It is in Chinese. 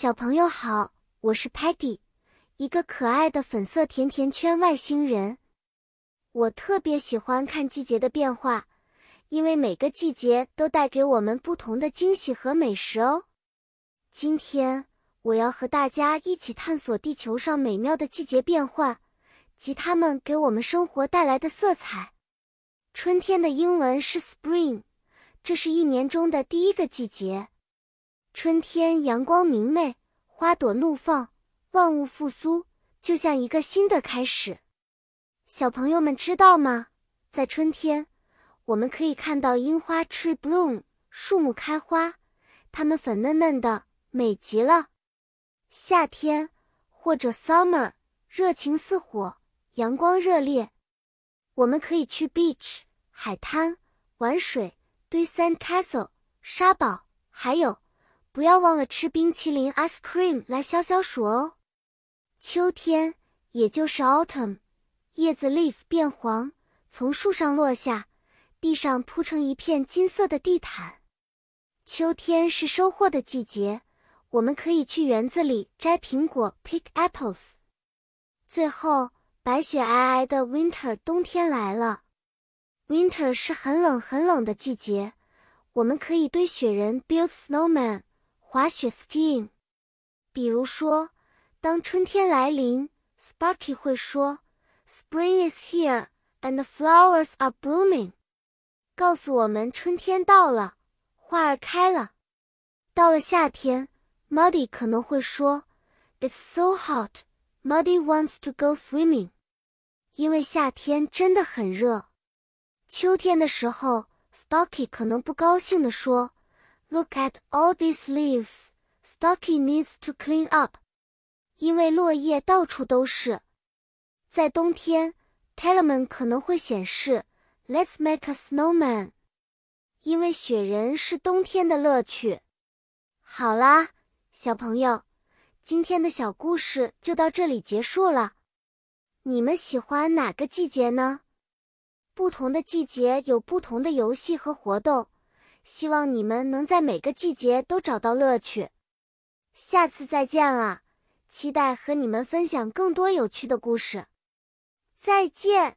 小朋友好，我是 Patty，一个可爱的粉色甜甜圈外星人。我特别喜欢看季节的变化，因为每个季节都带给我们不同的惊喜和美食哦。今天我要和大家一起探索地球上美妙的季节变换及它们给我们生活带来的色彩。春天的英文是 Spring，这是一年中的第一个季节。春天阳光明媚，花朵怒放，万物复苏，就像一个新的开始。小朋友们知道吗？在春天，我们可以看到樱花 （tree bloom） 树木开花，它们粉嫩嫩的，美极了。夏天或者 summer，热情似火，阳光热烈，我们可以去 beach 海滩玩水，堆 sand castle 沙堡，还有。不要忘了吃冰淇淋 ice cream 来消消暑哦。秋天，也就是 autumn，叶子 leaf 变黄，从树上落下，地上铺成一片金色的地毯。秋天是收获的季节，我们可以去园子里摘苹果 pick apples。最后，白雪皑皑的 winter 冬天来了。winter 是很冷很冷的季节，我们可以堆雪人 build snowman。滑雪 skiing，比如说，当春天来临，Sparky 会说，Spring is here and the flowers are blooming，告诉我们春天到了，花儿开了。到了夏天，Muddy 可能会说，It's so hot，Muddy wants to go swimming，因为夏天真的很热。秋天的时候，Stocky 可能不高兴地说。Look at all these leaves. Stocky needs to clean up. 因为落叶到处都是。在冬天，Telemann 可能会显示 Let's make a snowman. 因为雪人是冬天的乐趣。好啦，小朋友，今天的小故事就到这里结束了。你们喜欢哪个季节呢？不同的季节有不同的游戏和活动。希望你们能在每个季节都找到乐趣。下次再见了，期待和你们分享更多有趣的故事。再见。